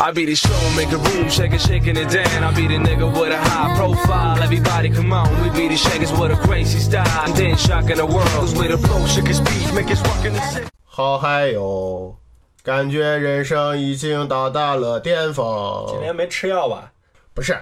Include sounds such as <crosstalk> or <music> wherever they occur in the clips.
I be the show, make a room, shake it, shaking it down. I be the nigga with a high profile. Everybody come on, we be the shakers with a crazy style. And then shocking the world, cause we the flow, shake his beat, make his rockin' the city. 好嗨哟，感觉人生已经到达了巅峰。今天没吃药吧？不是，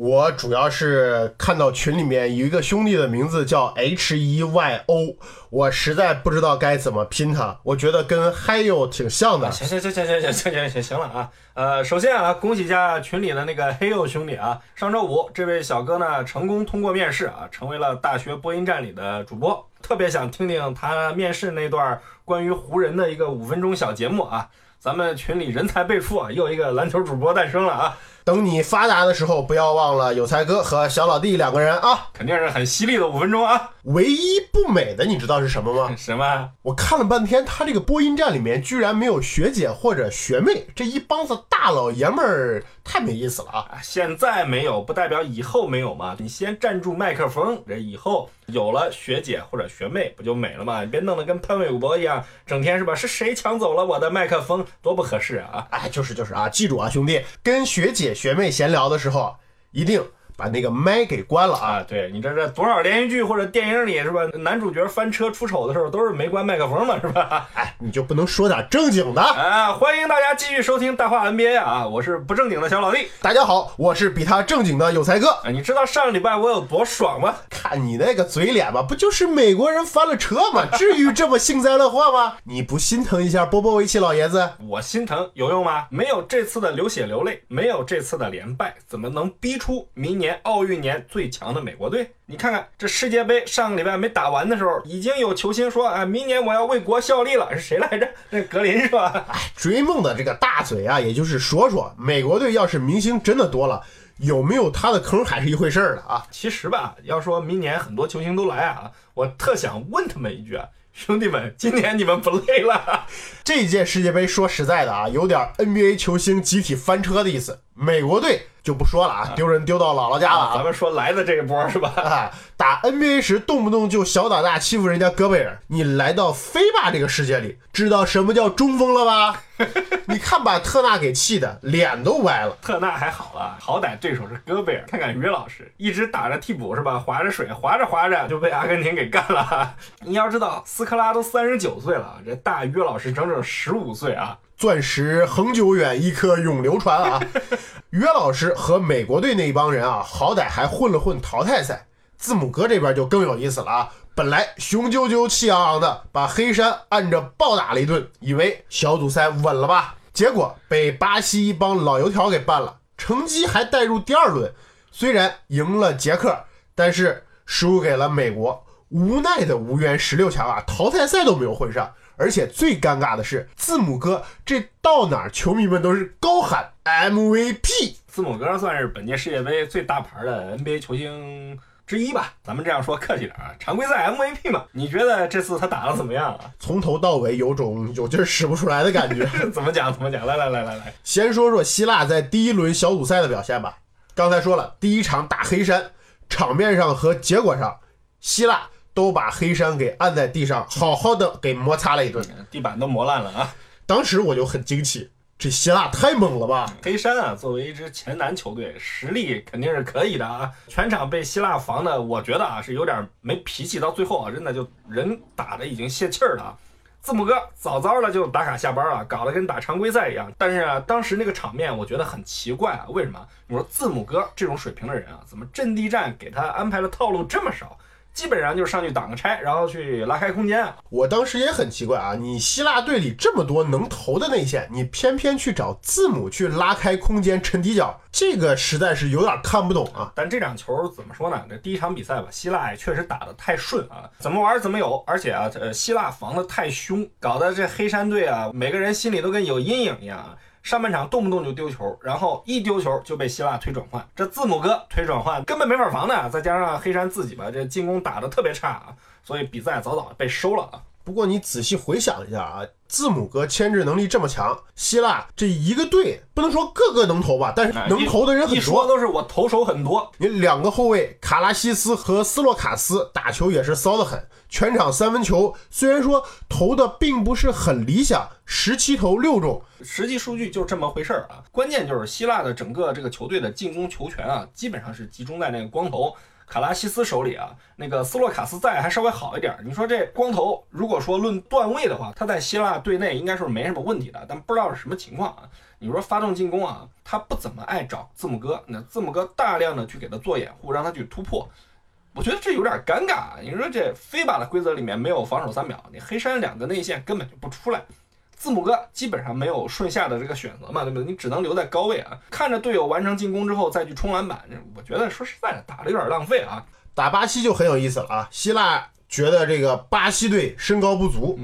我主要是看到群里面有一个兄弟的名字叫 H E Y O，我实在不知道该怎么拼它，我觉得跟嗨哟挺像的。行行行行行行行行行行了啊！呃，首先啊，恭喜一下群里的那个黑柚兄弟啊！上周五，这位小哥呢成功通过面试啊，成为了大学播音站里的主播。特别想听听他面试那段关于湖人的一个五分钟小节目啊！咱们群里人才辈出啊，又一个篮球主播诞生了啊！等你发达的时候，不要忘了有才哥和小老弟两个人啊。肯定是很犀利的五分钟啊！唯一不美的，你知道是什么吗？什么？我看了半天，他这个播音站里面居然没有学姐或者学妹，这一帮子大老爷们儿太没意思了啊！啊，现在没有不代表以后没有嘛。你先站住麦克风，这以后有了学姐或者学妹不就美了吗？你别弄得跟潘玮柏一样，整天是吧？是谁抢走了我的麦克风？多不合适啊！哎，就是就是啊，记住啊，兄弟，跟学姐学妹闲聊的时候，一定把那个麦给关了啊！啊，对你这这多少连续剧或者电影里是吧？男主角翻车出丑的时候都是没关麦克风嘛，是吧？哎，你就不能说点正经的？啊，欢迎大家继续收听大话 NBA 啊！我是不正经的小老弟。大家好，我是比他正经的有才哥。啊，你知道上个礼拜我有多爽吗？看你那个嘴脸吧，不就是美国人翻了车吗？至于这么幸灾乐祸吗？你不心疼一下波波维奇老爷子？我心疼有用吗？没有这次的流血流泪，没有这次的连败，怎么能逼出明年奥运年最强的美国队？你看看这世界杯上个礼拜没打完的时候，已经有球星说啊，明年我要为国效力了。是谁来着？那格林是吧？哎，追梦的这个大嘴啊，也就是说说，美国队要是明星真的多了，有没有他的坑还是一回事儿的啊。其实吧，要说明年很多球星都来啊，我特想问他们一句啊，兄弟们，今年你们不累了？<laughs> 这届世界杯说实在的啊，有点 NBA 球星集体翻车的意思。美国队就不说了啊，丢人丢到姥姥家了啊。咱们说来的这一波是吧？<laughs> 啊，打 NBA 时动不动就小打大欺负人家戈贝尔，你来到飞霸这个世界里，知道什么叫中锋了吧？<laughs> 你看把特纳给气的脸都歪了。特纳还好啊，好歹对手是戈贝尔。看看于老师，一直打着替补是吧？划着水，划着划着就被阿根廷给干了。<laughs> 你要知道，斯科拉都三十九岁了，这大于老师整整十五岁啊！钻石恒久远，一颗永流传啊！<laughs> 约老师和美国队那一帮人啊，好歹还混了混淘汰赛。字母哥这边就更有意思了啊！本来雄赳赳气昂昂的把黑山按着暴打了一顿，以为小组赛稳了吧？结果被巴西一帮老油条给办了，成绩还带入第二轮。虽然赢了捷克，但是输给了美国。无奈的无缘十六强啊，淘汰赛都没有混上。而且最尴尬的是，字母哥这到哪儿球迷们都是高喊 MVP。字母哥算是本届世界杯最大牌的 NBA 球星之一吧，咱们这样说客气点啊，常规赛 MVP 嘛。你觉得这次他打的怎么样啊？从头到尾有种有劲儿使不出来的感觉。<laughs> 怎么讲？怎么讲？来来来来来，先说说希腊在第一轮小组赛的表现吧。刚才说了，第一场打黑山，场面上和结果上，希腊都把黑山给按在地上，好好的给摩擦了一顿，地板都磨烂了啊！当时我就很惊奇，这希腊太猛了吧！黑山啊，作为一支前南球队，实力肯定是可以的啊。全场被希腊防的，我觉得啊是有点没脾气，到最后啊真的就人打的已经泄气儿了啊。字母哥早早的就打卡下班了，搞得跟打常规赛一样。但是啊，当时那个场面我觉得很奇怪啊，为什么？我说字母哥这种水平的人啊，怎么阵地战给他安排的套路这么少？基本上就是上去挡个拆，然后去拉开空间啊。我当时也很奇怪啊，你希腊队里这么多能投的内线，你偏偏去找字母去拉开空间沉底角，这个实在是有点看不懂啊。但这场球怎么说呢？这第一场比赛吧，希腊也确实打得太顺啊，怎么玩怎么有，而且啊，呃，希腊防得太凶，搞得这黑山队啊，每个人心里都跟有阴影一样啊。上半场动不动就丢球，然后一丢球就被希腊推转换，这字母哥推转换根本没法防的，再加上黑山自己吧，这进攻打得特别差啊，所以比赛早早被收了啊。不过你仔细回想一下啊，字母哥牵制能力这么强，希腊这一个队不能说个个能投吧，但是能投的人很一说多。都是我投手很多，你两个后卫卡拉西斯和斯洛卡斯打球也是骚得很，全场三分球虽然说投的并不是很理想，十七投六中，实际数据就是这么回事儿啊。关键就是希腊的整个这个球队的进攻球权啊，基本上是集中在那个光头卡拉西斯手里啊。那个斯洛卡斯在还稍微好一点。你说这光头，如果说论段位的话，他在希腊队内应该是没什么问题的，但不知道是什么情况啊。你说发动进攻啊，他不怎么爱找字母哥，那字母哥大量的去给他做掩护，让他去突破。我觉得这有点尴尬啊。你说这非法的规则里面没有防守三秒，你黑山两个内线根本就不出来。字母哥基本上没有顺下的这个选择嘛，对不对？你只能留在高位啊，看着队友完成进攻之后再去冲篮板，我觉得说实在的打的有点浪费啊。打巴西就很有意思了啊！希腊觉得这个巴西队身高不足，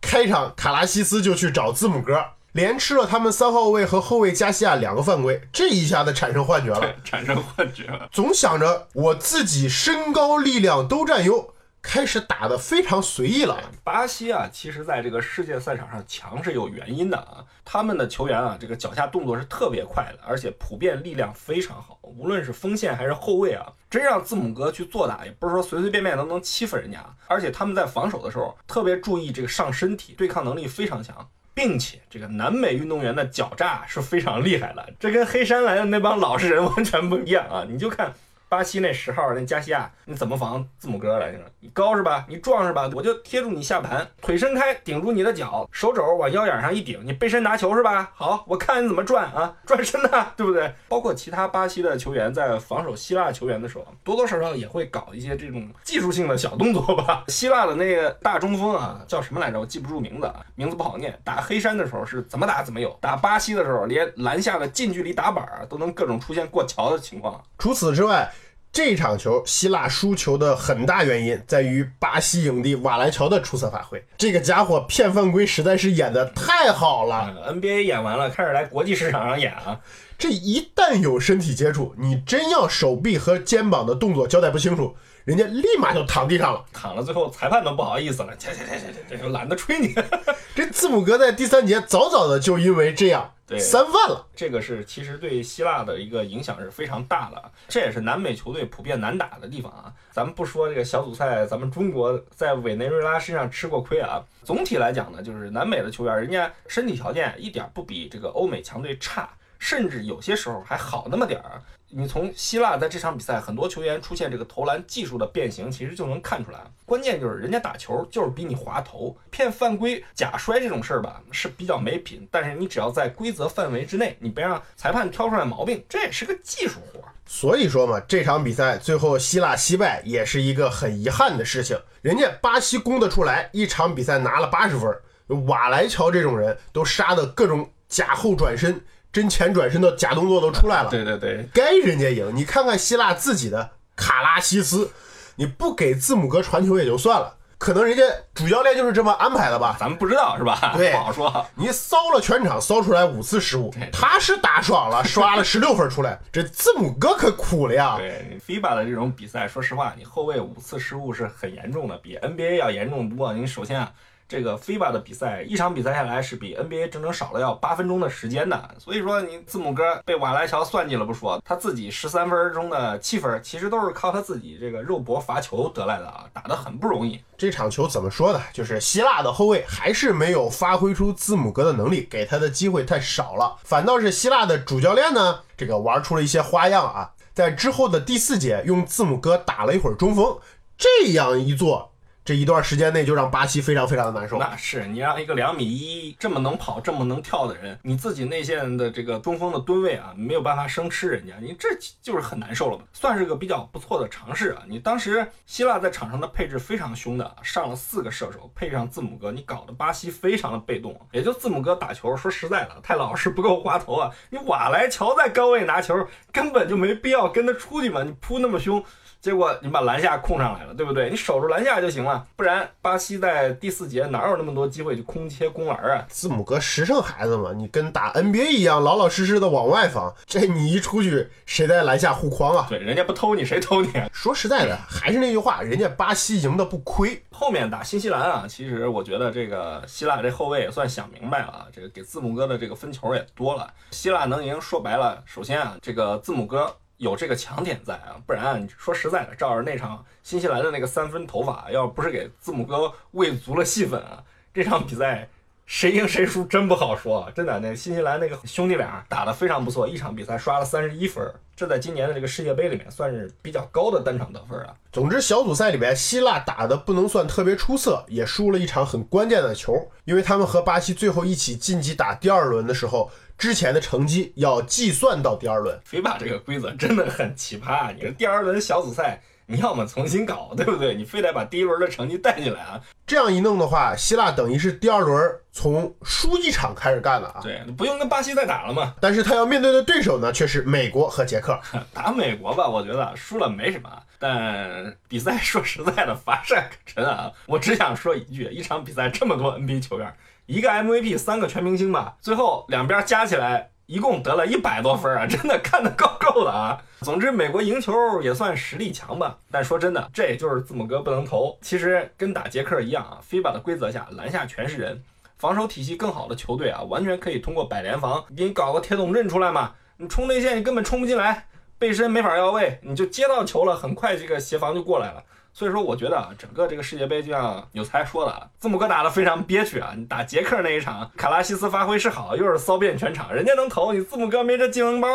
开场卡拉西斯就去找字母哥，连吃了他们三号位和后卫加西亚两个犯规，这一下子产生幻觉了，产生幻觉了。总想着我自己身高力量都占优，开始打得非常随意了。巴西啊，其实在这个世界赛场上强是有原因的啊。他们的球员啊，这个脚下动作是特别快的，而且普遍力量非常好。无论是锋线还是后卫啊，真让字母哥去做打，也不是说随随便便都能欺负人家。而且他们在防守的时候特别注意这个上身体，对抗能力非常强。并且这个南美运动员的狡诈是非常厉害的，这跟黑山来的那帮老实人完全不一样啊！你就看巴西那十号那加西亚，你怎么防字母哥来着？你高是吧？你壮是吧？我就贴住你下盘，腿伸开顶住你的脚，手肘往腰眼上一顶，你背身拿球是吧？好，我看你怎么转啊，转身呐，对不对？包括其他巴西的球员在防守希腊球员的时候，多多少少也会搞一些这种技术性的小动作吧。希腊的那个大中锋啊，叫什么来着？我记不住名字，啊，名字不好念。打黑山的时候是怎么打怎么有，打巴西的时候连篮下的近距离打板都能各种出现过桥的情况。除此之外，这场球希腊输球的很大原因在于巴西影帝瓦莱乔的出色发挥。这个家伙骗犯规实在是演的太好了。呃 NBA 演完了，开始来国际市场上演啊。这一旦有身体接触，你真要手臂和肩膀的动作交代不清楚，人家立马就躺地上了。躺了，最后裁判都不好意思了，这这这这这这懒得吹你。<laughs> 这字母哥在第三节早早的就因为这样对三犯了。这个是其实对希腊的一个影响是非常大的，这也是南美球队普遍难打的地方啊。咱们不说这个小组赛，咱们中国在委内瑞拉身上吃过亏啊。总体来讲呢，就是南美的球员，人家身体条件一点不比这个欧美强队差，甚至有些时候还好那么点儿。你从希腊在这场比赛很多球员出现这个投篮技术的变形，其实就能看出来。关键就是人家打球就是比你滑头，骗犯规、假摔这种事儿吧是比较没品。但是你只要在规则范围之内，你别让裁判挑出来毛病，这也是个技术活。所以说嘛，这场比赛最后希腊惜败也是一个很遗憾的事情。人家巴西攻得出来，一场比赛拿了八十分，瓦莱乔这种人都杀的各种假后转身、真前转身的假动作都出来了。对对对，该人家赢。你看看希腊自己的卡拉西斯，你不给字母哥传球也就算了，可能人家主教练就是这么安排的吧。咱们不知道是吧？对不好说。你骚了全场，骚出来五次失误，他是打爽了，刷了十六分出来。这字母哥可苦了呀！对 FIBA 的这种比赛，说实话，你后卫五次失误是很严重的，比 NBA 要严重多。你首先啊，这个 FIBA 的比赛一场比赛下来是比 NBA 整整少了要八分钟的时间的。所以说，你字母哥被瓦莱乔算计了不说，他自己十三分中的七分，其实都是靠他自己这个肉搏罚球得来的啊，打得很不容易。这场球怎么说呢？就是希腊的后卫还是没有发挥出字母哥的能力，给他的机会太少了。反倒是希腊的主教练呢，这个玩出了一些花样啊，在之后的第四节用字母哥打了一会儿中锋，这样一做，这一段时间内就让巴西非常非常的难受。那是你让一个两米一这么能跑、这么能跳的人，你自己内线的这个中锋的吨位啊，没有办法生吃人家，你这就是很难受了吧？算是个比较不错的尝试啊。你当时希腊在场上的配置非常凶的，上了四个射手，配上字母哥，你搞得巴西非常的被动。也就字母哥打球，说实在的，太老实不够滑头啊。你瓦莱乔在高位拿球，根本就没必要跟他出去嘛，你扑那么凶。结果你把篮下控上来了，对不对？你守住篮下就行了啊，不然巴西在第四节哪有那么多机会去空切攻篮啊？字母哥实胜孩子嘛，你跟打 NBA 一样，老老实实的往外防，这你一出去，谁在篮下护框啊？对，人家不偷你，谁偷你？啊？说实在的，还是那句话，人家巴西赢的不亏。后面打新西兰啊，其实我觉得这个希腊这后卫也算想明白了啊，这个给字母哥的这个分球也多了。希腊能赢，说白了，首先啊，这个字母哥。有这个强点在啊，不然说实在的，照着那场新西兰的那个三分投法，要不是给字母哥喂足了戏份啊，这场比赛谁赢谁输真不好说。真的，那新西兰那个兄弟俩打得非常不错，一场比赛刷了三十一分，这在今年的这个世界杯里面算是比较高的单场得分啊。总之，小组赛里面希腊打的不能算特别出色，也输了一场很关键的球，因为他们和巴西最后一起晋级打第二轮的时候。之前的成绩要计算到第二轮，非把这个规则真的很奇葩。你这第二轮小组赛，你要么重新搞，对不对？你非得把第一轮的成绩带进来啊？这样一弄的话，希腊等于是第二轮从输一场开始干了啊。对，不用跟巴西再打了嘛。但是他要面对的对手呢，却是美国和捷克。<laughs> 打美国吧，我觉得输了没什么，但比赛说实在的乏善可陈啊。我只想说一句，一场比赛这么多 NBA 球员。一个 MVP，三个全明星吧，最后两边加起来一共得了一百多分啊，<laughs> 真的看得够够的啊。总之，美国赢球也算实力强吧。但说真的，这也就是字母哥不能投。其实跟打捷克一样啊，FIBA 的规则下，篮下全是人，防守体系更好的球队啊，完全可以通过百联防给你搞个铁桶阵出来嘛。你冲内线你根本冲不进来，背身没法要位，你就接到球了，很快这个协防就过来了。所以说，我觉得啊，整个这个世界杯就像有才说的，字母哥打得非常憋屈啊。你打捷克那一场，卡拉西斯发挥是好，又是骚遍全场，人家能投，你字母哥没这技能包。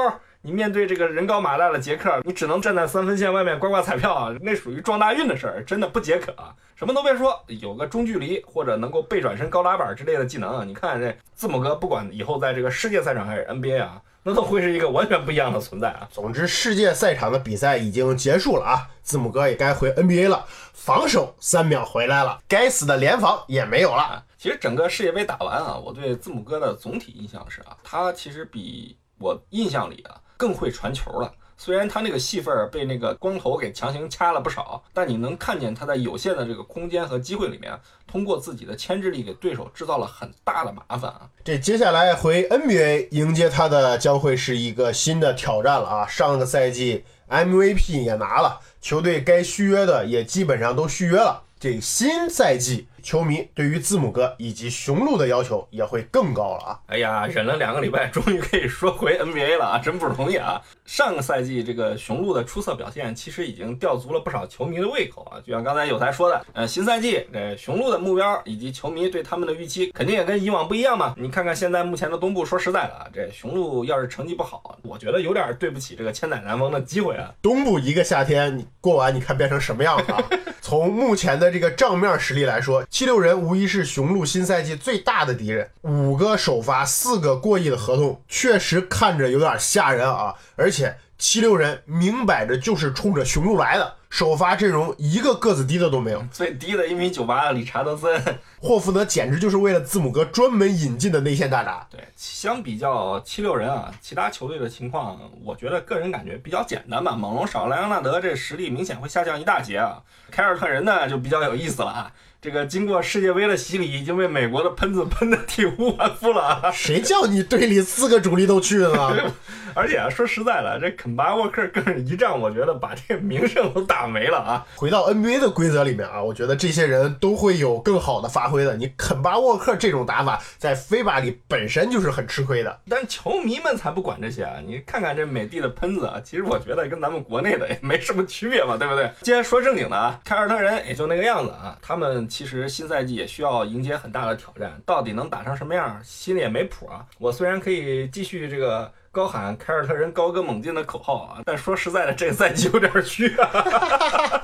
你面对这个人高马大的捷克，你只能站在三分线外面刮刮彩票啊，那属于撞大运的事儿，真的不解渴啊。什么都别说，有个中距离或者能够背转身高拉板之类的技能，啊你看这字母哥，不管以后在这个世界赛场还是 NBA 啊。那都会是一个完全不一样的存在啊！总之，世界赛场的比赛已经结束了啊，字母哥也该回 NBA 了。防守三秒回来了，该死的联防也没有了。其实整个世界杯打完啊，我对字母哥的总体印象是啊，他其实比我印象里啊更会传球了。虽然他那个戏份儿被那个光头给强行掐了不少，但你能看见他在有限的这个空间和机会里面，通过自己的牵制力给对手制造了很大的麻烦啊！这接下来回 NBA 迎接他的将会是一个新的挑战了啊！上个赛季 MVP 也拿了，球队该续约的也基本上都续约了，这新赛季。球迷对于字母哥以及雄鹿的要求也会更高了啊！哎呀，忍了两个礼拜，<laughs> 终于可以说回 NBA 了啊，真不容易啊！上个赛季这个雄鹿的出色表现，其实已经吊足了不少球迷的胃口啊。就像刚才有才说的，呃，新赛季这雄鹿的目标以及球迷对他们的预期，肯定也跟以往不一样嘛。你看看现在目前的东部，说实在的啊，这雄鹿要是成绩不好，我觉得有点对不起这个千载难逢的机会啊。东部一个夏天你过完，你看变成什么样了？啊 <laughs> 从目前的这个账面实力来说。七六人无疑是雄鹿新赛季最大的敌人，五个首发，四个过亿的合同，确实看着有点吓人啊！而且七六人明摆着就是冲着雄鹿来的。首发阵容一个个子低的都没有，最低的一米九八的理查德森，霍福德简直就是为了字母哥专门引进的内线大闸。对，相比较七六人啊，其他球队的情况，我觉得个人感觉比较简单吧。猛龙少莱昂纳德，这实力明显会下降一大截啊。凯尔特人呢，就比较有意思了啊。这个经过世界杯的洗礼，已经被美国的喷子喷得体无完肤了啊！谁叫你队里四个主力都去了？<laughs> 而且啊，说实在的，这肯巴沃克更是一仗，我觉得把这个名声都打没了啊！回到 NBA 的规则里面啊，我觉得这些人都会有更好的发挥的。你肯巴沃克这种打法，在非巴里本身就是很吃亏的。但球迷们才不管这些啊！你看看这美帝的喷子啊，其实我觉得跟咱们国内的也没什么区别嘛，对不对？既然说正经的啊，凯尔特人也就那个样子啊，他们。其实新赛季也需要迎接很大的挑战，到底能打成什么样，心里也没谱啊。我虽然可以继续这个高喊凯尔特人高歌猛进的口号啊，但说实在的，这个赛季有点虚啊。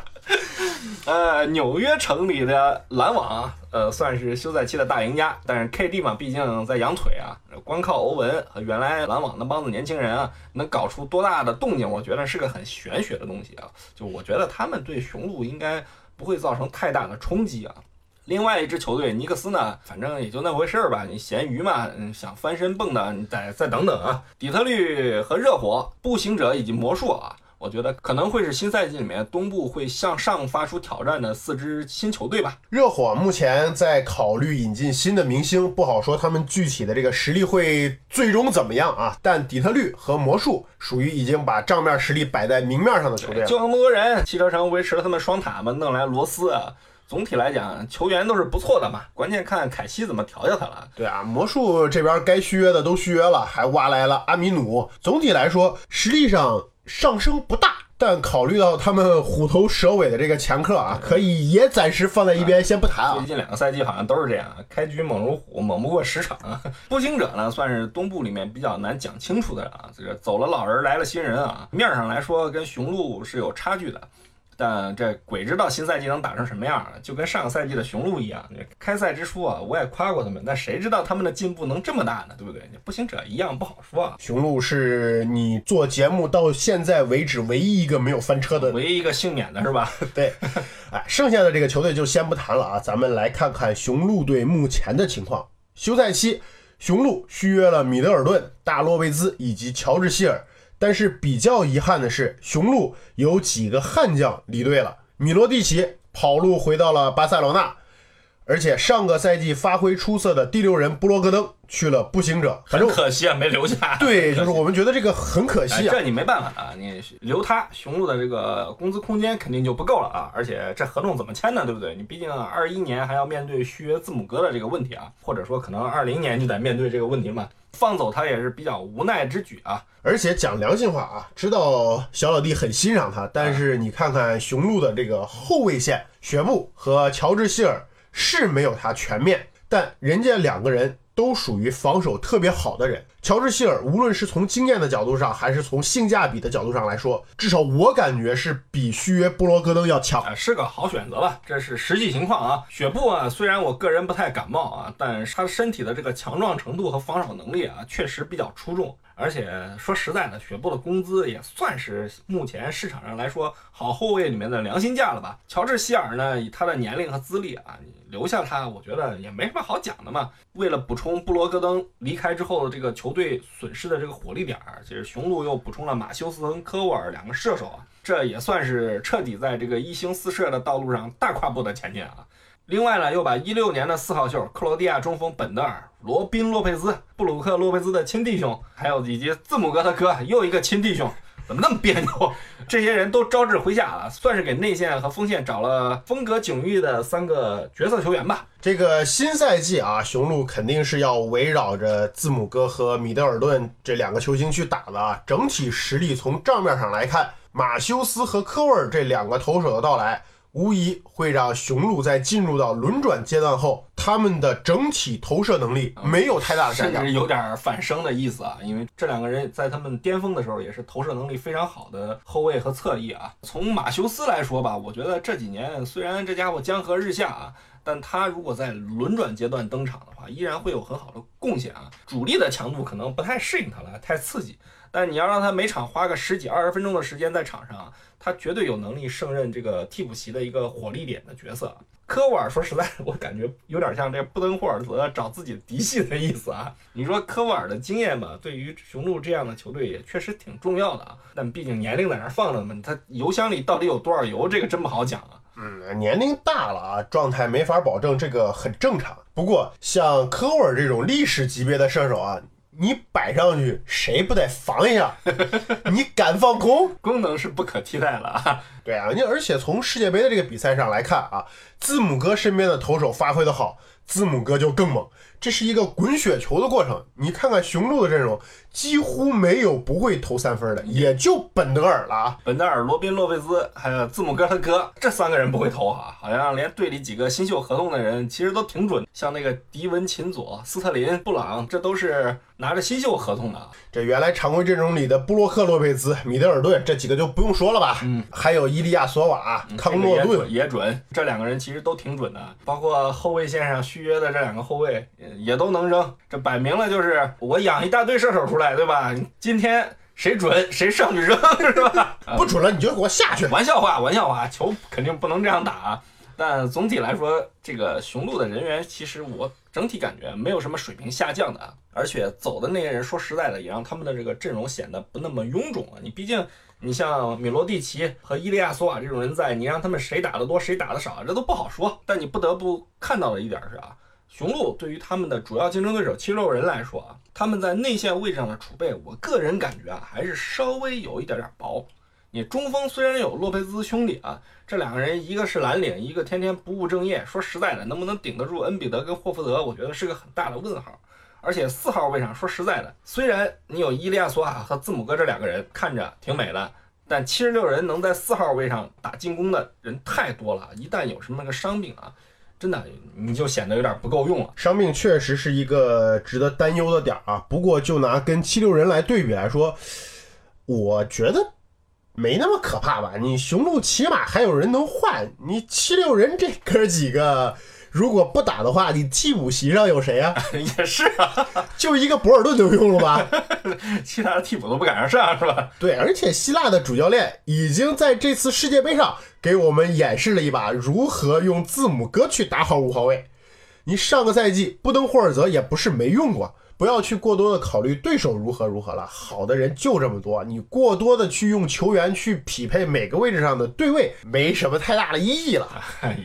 <laughs> 呃，纽约城里的篮网，呃，算是休赛期的大赢家，但是 KD 嘛，毕竟在养腿啊，光靠欧文和原来篮网那帮子年轻人啊，能搞出多大的动静，我觉得是个很玄学的东西啊。就我觉得他们对雄鹿应该。不会造成太大的冲击啊。另外一支球队尼克斯呢，反正也就那回事儿吧。你咸鱼嘛，嗯想翻身蹦的，你再再等等啊。底特律和热火、步行者以及魔术啊。我觉得可能会是新赛季里面东部会向上发出挑战的四支新球队吧。热火目前在考虑引进新的明星，不好说他们具体的这个实力会最终怎么样啊。但底特律和魔术属于已经把账面实力摆在明面上的球队了。就那么多人，汽车城维持了他们双塔嘛，弄来罗斯啊。总体来讲，球员都是不错的嘛，关键看凯西怎么调教他了。对啊，魔术这边该续约的都续约了，还挖来了阿米努。总体来说，实力上上升不大，但考虑到他们虎头蛇尾的这个前客啊，可以也暂时放在一边，先不谈啊最。近两个赛季好像都是这样，开局猛如虎，猛不过十场。步行者呢，算是东部里面比较难讲清楚的啊，这个走了老人来了新人啊，面上来说跟雄鹿是有差距的。但这鬼知道新赛季能打成什么样啊！就跟上个赛季的雄鹿一样，开赛之初啊，我也夸过他们，但谁知道他们的进步能这么大呢？对不对？步行者一样不好说啊。雄鹿是你做节目到现在为止唯一一个没有翻车的唯一一个幸免的是吧？<laughs> 对，哎，剩下的这个球队就先不谈了啊，咱们来看看雄鹿队目前的情况。休赛期，雄鹿续约了米德尔顿、大洛维兹以及乔治希尔，但是比较遗憾的是，雄鹿有几个悍将离队了，米罗蒂奇跑路回到了巴塞罗那。而且上个赛季发挥出色的第六人布罗格登去了步行者，反很正可惜啊，没留下。对，就是我们觉得这个很可哎，惜啊。这你没办法啊，你留他，雄鹿的这个工资空间肯定就不够了啊，而且这合同怎么签呢？对不对？你毕竟二一年还要面对续约字母哥的这个问题啊，或者说可能二零年就得面对这个问题嘛，放走他也是比较无奈之举啊。而且讲良心话啊，知道小老弟很欣赏他，但是你看看雄鹿的这个后卫线，雪布和乔治希尔是没有他全面，但人家两个人都属于防守特别好的人。乔治希尔无论是从经验的角度上，还是从性价比的角度上来说，至少我感觉是比续约布罗格登要强。是个好选择吧？这是实际情况啊。雪布啊，虽然我个人不太感冒啊，但他身体的这个强壮程度和防守能力啊，确实比较出众。而且说实在的，雪布的工资也算是目前市场上来说好后卫里面的良心价了吧？乔治希尔呢，以他的年龄和资历啊，留下他，我觉得也没什么好讲的嘛。为了补充布罗格登离开之后的这个球队损失的这个火力点儿，其实雄鹿又补充了马修斯和科沃尔两个射手啊，这也算是彻底在这个一星四射的道路上大跨步的前进啊。另外呢，又把一六年的四号秀克罗地亚中锋本德尔、罗宾洛佩兹、布鲁克洛佩兹的亲弟兄，还有以及字母哥他哥又一个亲弟兄，怎么那么别扭？这些人都招致麾下了，算是给内线和锋线找了风格迥异的三个角色球员吧。这个新赛季啊，雄鹿肯定是要围绕着字母哥和米德尔顿这两个球星去打的啊。整体实力从账面上来看，马修斯和科沃尔这两个投手的到来，无疑会让雄鹿在进入到轮转阶段后，他们的整体投射能力没有太大的下降甚至。有点反升的意思啊，因为这两个人在他们巅峰的时候也是投射能力非常好的后卫和侧翼啊。从马修斯来说吧，我觉得这几年虽然这家伙江河日下啊，但他如果在轮转阶段登场的话，依然会有很好的贡献啊。主力的强度可能不太适应他了，太刺激。但你要让他每场花个十几二十分钟的时间在场上，他绝对有能力胜任这个替补席的一个火力点的角色。科沃尔说实在，我感觉有点像这布登霍尔泽找自己的嫡系的意思啊。你说科沃尔的经验吧，对于雄鹿这样的球队也确实挺重要的啊。但毕竟年龄在那放着呢，他油箱里到底有多少油，这个真不好讲啊。嗯，年龄大了啊，状态没法保证，这个很正常。不过像科沃尔这种历史级别的射手啊，你摆上去谁不得防一下？<laughs> 你敢放空？功能是不可替代了啊。对啊，你而且从世界杯的这个比赛上来看啊，字母哥身边的投手发挥的好，字母哥就更猛，这是一个滚雪球的过程。你看看雄鹿的阵容，几乎没有不会投三分的，也就本德尔了啊。本德尔、罗宾、洛佩兹，还有字母哥他哥，这三个人不会投哈，好像连队里几个新秀合同的人其实都挺准，像那个迪文琴佐、斯特林、布朗，这都是拿着新秀合同的啊。这原来常规阵容里的布洛克·洛佩兹、米德尔顿这几个就不用说了吧？嗯，还有伊利亚索瓦、康诺顿。这个也准，这两个人其实都挺准的，包括后卫线上续约的这两个后卫呃也都能扔，这摆明了就是我养一大堆射手出来，对吧？今天谁准谁上去扔，<laughs> 是吧？不准了你就给我下去。玩笑话，玩笑话，球肯定不能这样打啊。但总体来说，这个雄鹿的人员其实我整体感觉没有什么水平下降的啊，而且走的那些人，说实在的，也让他们的这个阵容显得不那么臃肿了。你毕竟你像米罗蒂奇和伊利亚索瓦这种人在，你让他们谁打的多谁打的少，这都不好说。但你不得不看到的一点是啊，雄鹿对于他们的主要竞争对手七六人来说啊，他们在内线位置上的储备，我个人感觉啊，还是稍微有一点点薄。你中锋虽然有洛佩兹兄弟啊，这两个人一个是蓝领，一个天天不务正业，说实在的，能不能顶得住恩比德跟霍福德，我觉得是个很大的问号。而且四号位上，说实在的，虽然你有伊利亚索瓦和字母哥这两个人看着挺美的，但七十六人能在四号位上打进攻的人太多了，一旦有什么个伤病啊，真的你就显得有点不够用了。伤病确实是一个值得担忧的点啊。不过就拿跟七六人来对比来说，我觉得没那么可怕吧。你雄鹿起码还有人能换，你七六人这哥几个。如果不打的话，你替补席上有谁啊？<laughs> 也是啊，<laughs> 就一个博尔顿就用了吧，<laughs> 其他的替补都不敢上上，是吧？对，而且希腊的主教练已经在这次世界杯上给我们演示了一把如何用字母哥去打好五号位。你上个赛季布登霍尔泽也不是没用过，不要去过多的考虑对手如何如何了，好的人就这么多，你过多的去用球员去匹配每个位置上的对位，没什么太大的意义了。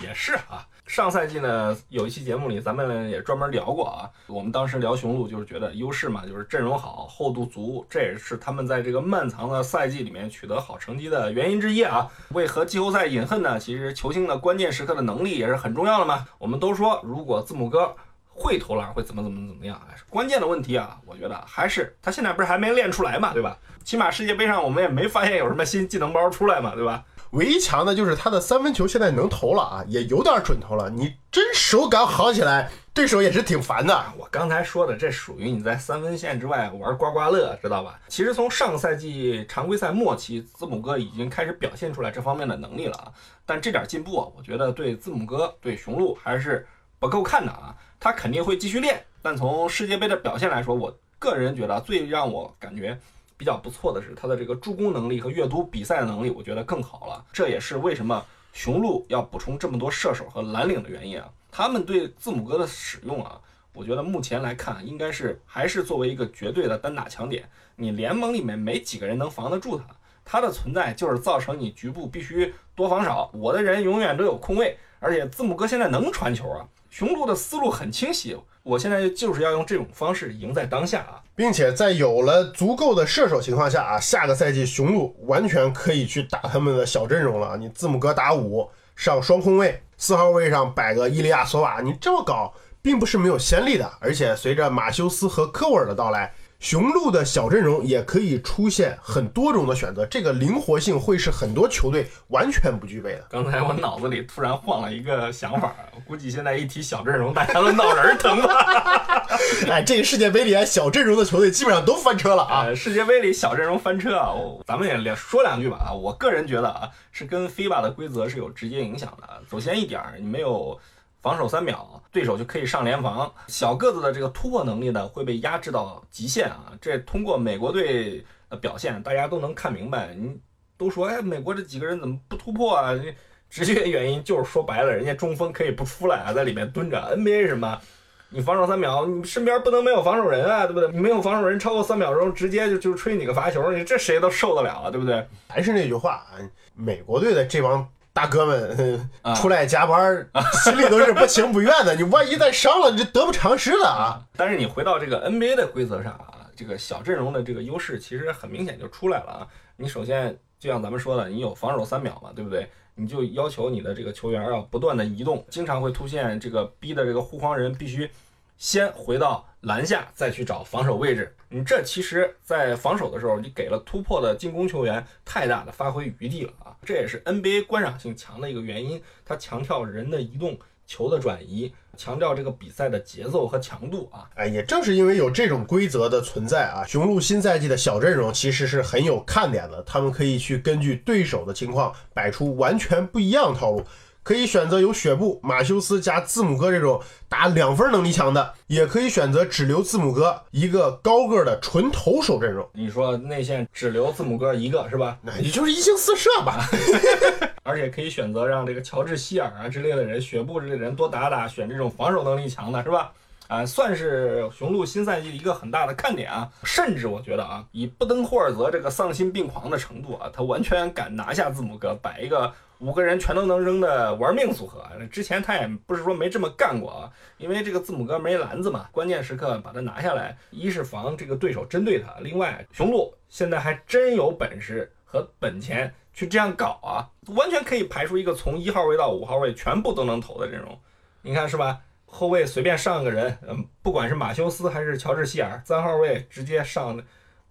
也是啊。上赛季呢，有一期节目里咱们也专门聊过啊。我们当时聊雄鹿，就是觉得优势嘛，就是阵容好、厚度足，这也是他们在这个漫长的赛季里面取得好成绩的原因之一啊。为何季后赛隐恨呢？其实球星的关键时刻的能力也是很重要的嘛。我们都说，如果字母哥会投篮，会怎么怎么怎么样？关键的问题啊，我觉得还是他现在不是还没练出来嘛，对吧？起码世界杯上我们也没发现有什么新技能包出来嘛，对吧？唯一强的就是他的三分球现在能投了啊，也有点准头了。你真手感好起来，对手也是挺烦的。我刚才说的，这属于你在三分线之外玩刮刮乐，知道吧？其实从上赛季常规赛末期，字母哥已经开始表现出来这方面的能力了啊。但这点进步啊，我觉得对字母哥、对雄鹿还是不够看的啊。他肯定会继续练，但从世界杯的表现来说，我个人觉得最让我感觉。比较不错的是他的这个助攻能力和阅读比赛的能力，我觉得更好了。这也是为什么雄鹿要补充这么多射手和蓝领的原因啊。他们对字母哥的使用啊，我觉得目前来看应该是还是作为一个绝对的单打强点。你联盟里面没几个人能防得住他，他的存在就是造成你局部必须多防少，我的人永远都有空位。而且字母哥现在能传球啊，雄鹿的思路很清晰。我现在就是要用这种方式赢在当下啊，并且在有了足够的射手情况下啊，下个赛季雄鹿完全可以去打他们的小阵容了。你字母哥打五上双空位，四号位上摆个伊利亚索瓦，你这么搞并不是没有先例的。而且随着马修斯和科沃尔的到来。雄鹿的小阵容也可以出现很多种的选择，这个灵活性会是很多球队完全不具备的。刚才我脑子里突然晃了一个想法，我估计现在一提小阵容，大家都脑仁疼了。<laughs> 哎，这个世界杯里小阵容的球队基本上都翻车了啊！<laughs> 世界杯里小阵容翻车啊，咱们也连说两句吧啊！我个人觉得啊，是跟 FIBA 的规则是有直接影响的。首先一点，你没有。防守三秒，对手就可以上联防。小个子的这个突破能力呢，会被压制到极限啊！这通过美国队的表现，大家都能看明白。你都说，哎，美国这几个人怎么不突破啊？<laughs> 直接原因就是说白了，人家中锋可以不出来啊，在里面蹲着。NBA 什么？你防守三秒，你身边不能没有防守人啊，对不对？你没有防守人超过三秒钟，直接就就吹你个罚球，你这谁都受得了啊，对不对？还是那句话啊，美国队的这帮。大哥们 <laughs> 出来加班，心里都是不情不愿的。你万一再伤了，你就得不偿失了啊！但是你回到这个 NBA 的规则上啊，这个小阵容的这个优势其实很明显就出来了啊。你首先就像咱们说的，你有防守三秒嘛，对不对？你就要求你的这个球员要不断的移动，经常会出现这个逼的这个护框人必须先回到篮下，再去找防守位置。你这其实，在防守的时候，你给了突破的进攻球员太大的发挥余地了啊！这也是 NBA 观赏性强的一个原因，它强调人的移动、球的转移，强调这个比赛的节奏和强度啊！哎，也正是因为有这种规则的存在啊，雄鹿新赛季的小阵容其实是很有看点的，他们可以去根据对手的情况摆出完全不一样套路。可以选择有雪布、马修斯加字母哥这种打两分能力强的，也可以选择只留字母哥一个高个的纯投手阵容。你说内线只留字母哥一个是吧？那也就是一星四射吧。<laughs> 而且可以选择让这个乔治希尔啊之类的人、雪布之类的人多打打，选这种防守能力强的是吧？啊、算是雄鹿新赛季一个很大的看点啊。甚至我觉得啊，以布登霍尔泽这个丧心病狂的程度啊，他完全敢拿下字母哥，摆一个五个人全都能扔的玩命组合。之前他也不是说没这么干过啊，因为这个字母哥没篮子嘛，关键时刻把他拿下来，一是防这个对手针对他，另外雄鹿现在还真有本事和本钱去这样搞啊，完全可以排出一个从一号位到五号位全部都能投的阵容。你看是吧？后卫随便上个人，嗯，不管是马修斯还是乔治希尔，三号位直接上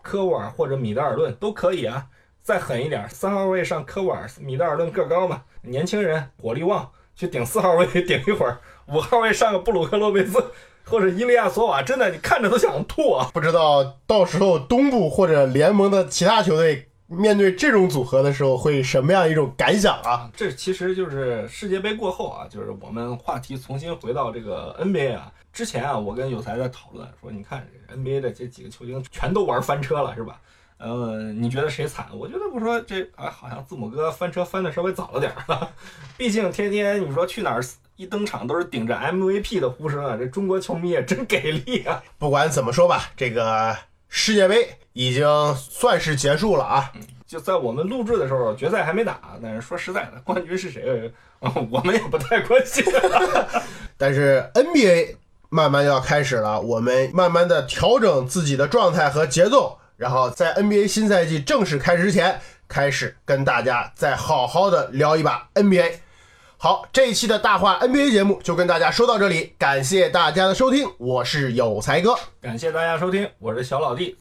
科沃尔或者米德尔顿都可以啊。再狠一点，三号位上科沃尔，米德尔顿个高嘛，年轻人火力旺，去顶四号位 <laughs> 顶一会儿。五号位上个布鲁克洛佩斯 <laughs> 或者伊利亚索瓦，真的你看着都想吐啊！不知道到时候东部或者联盟的其他球队面对这种组合的时候会什么样一种感想啊？这其实就是世界杯过后啊，就是我们话题重新回到这个 NBA 啊。之前啊，我跟有才在讨论说，你看 NBA 的这几个球星全都玩翻车了，是吧？呃，你觉得谁惨？我觉得我说这啊，好像字母哥翻车翻的稍微早了点儿，<laughs> 毕竟天天你说去哪儿一登场都是顶着 MVP 的呼声啊，这中国球迷也真给力啊！不管怎么说吧，这个世界杯已经算是结束了啊。就在我们录制的时候，决赛还没打，但是说实在的，冠军是谁，呃我们也不太关心。<laughs> 但是 NBA 慢慢要开始了，我们慢慢的调整自己的状态和节奏，然后在 NBA 新赛季正式开始之前，开始跟大家再好好的聊一把 NBA。好，这一期的大话 NBA 节目就跟大家说到这里，感谢大家的收听，我是有才哥，感谢大家收听，我是小老弟，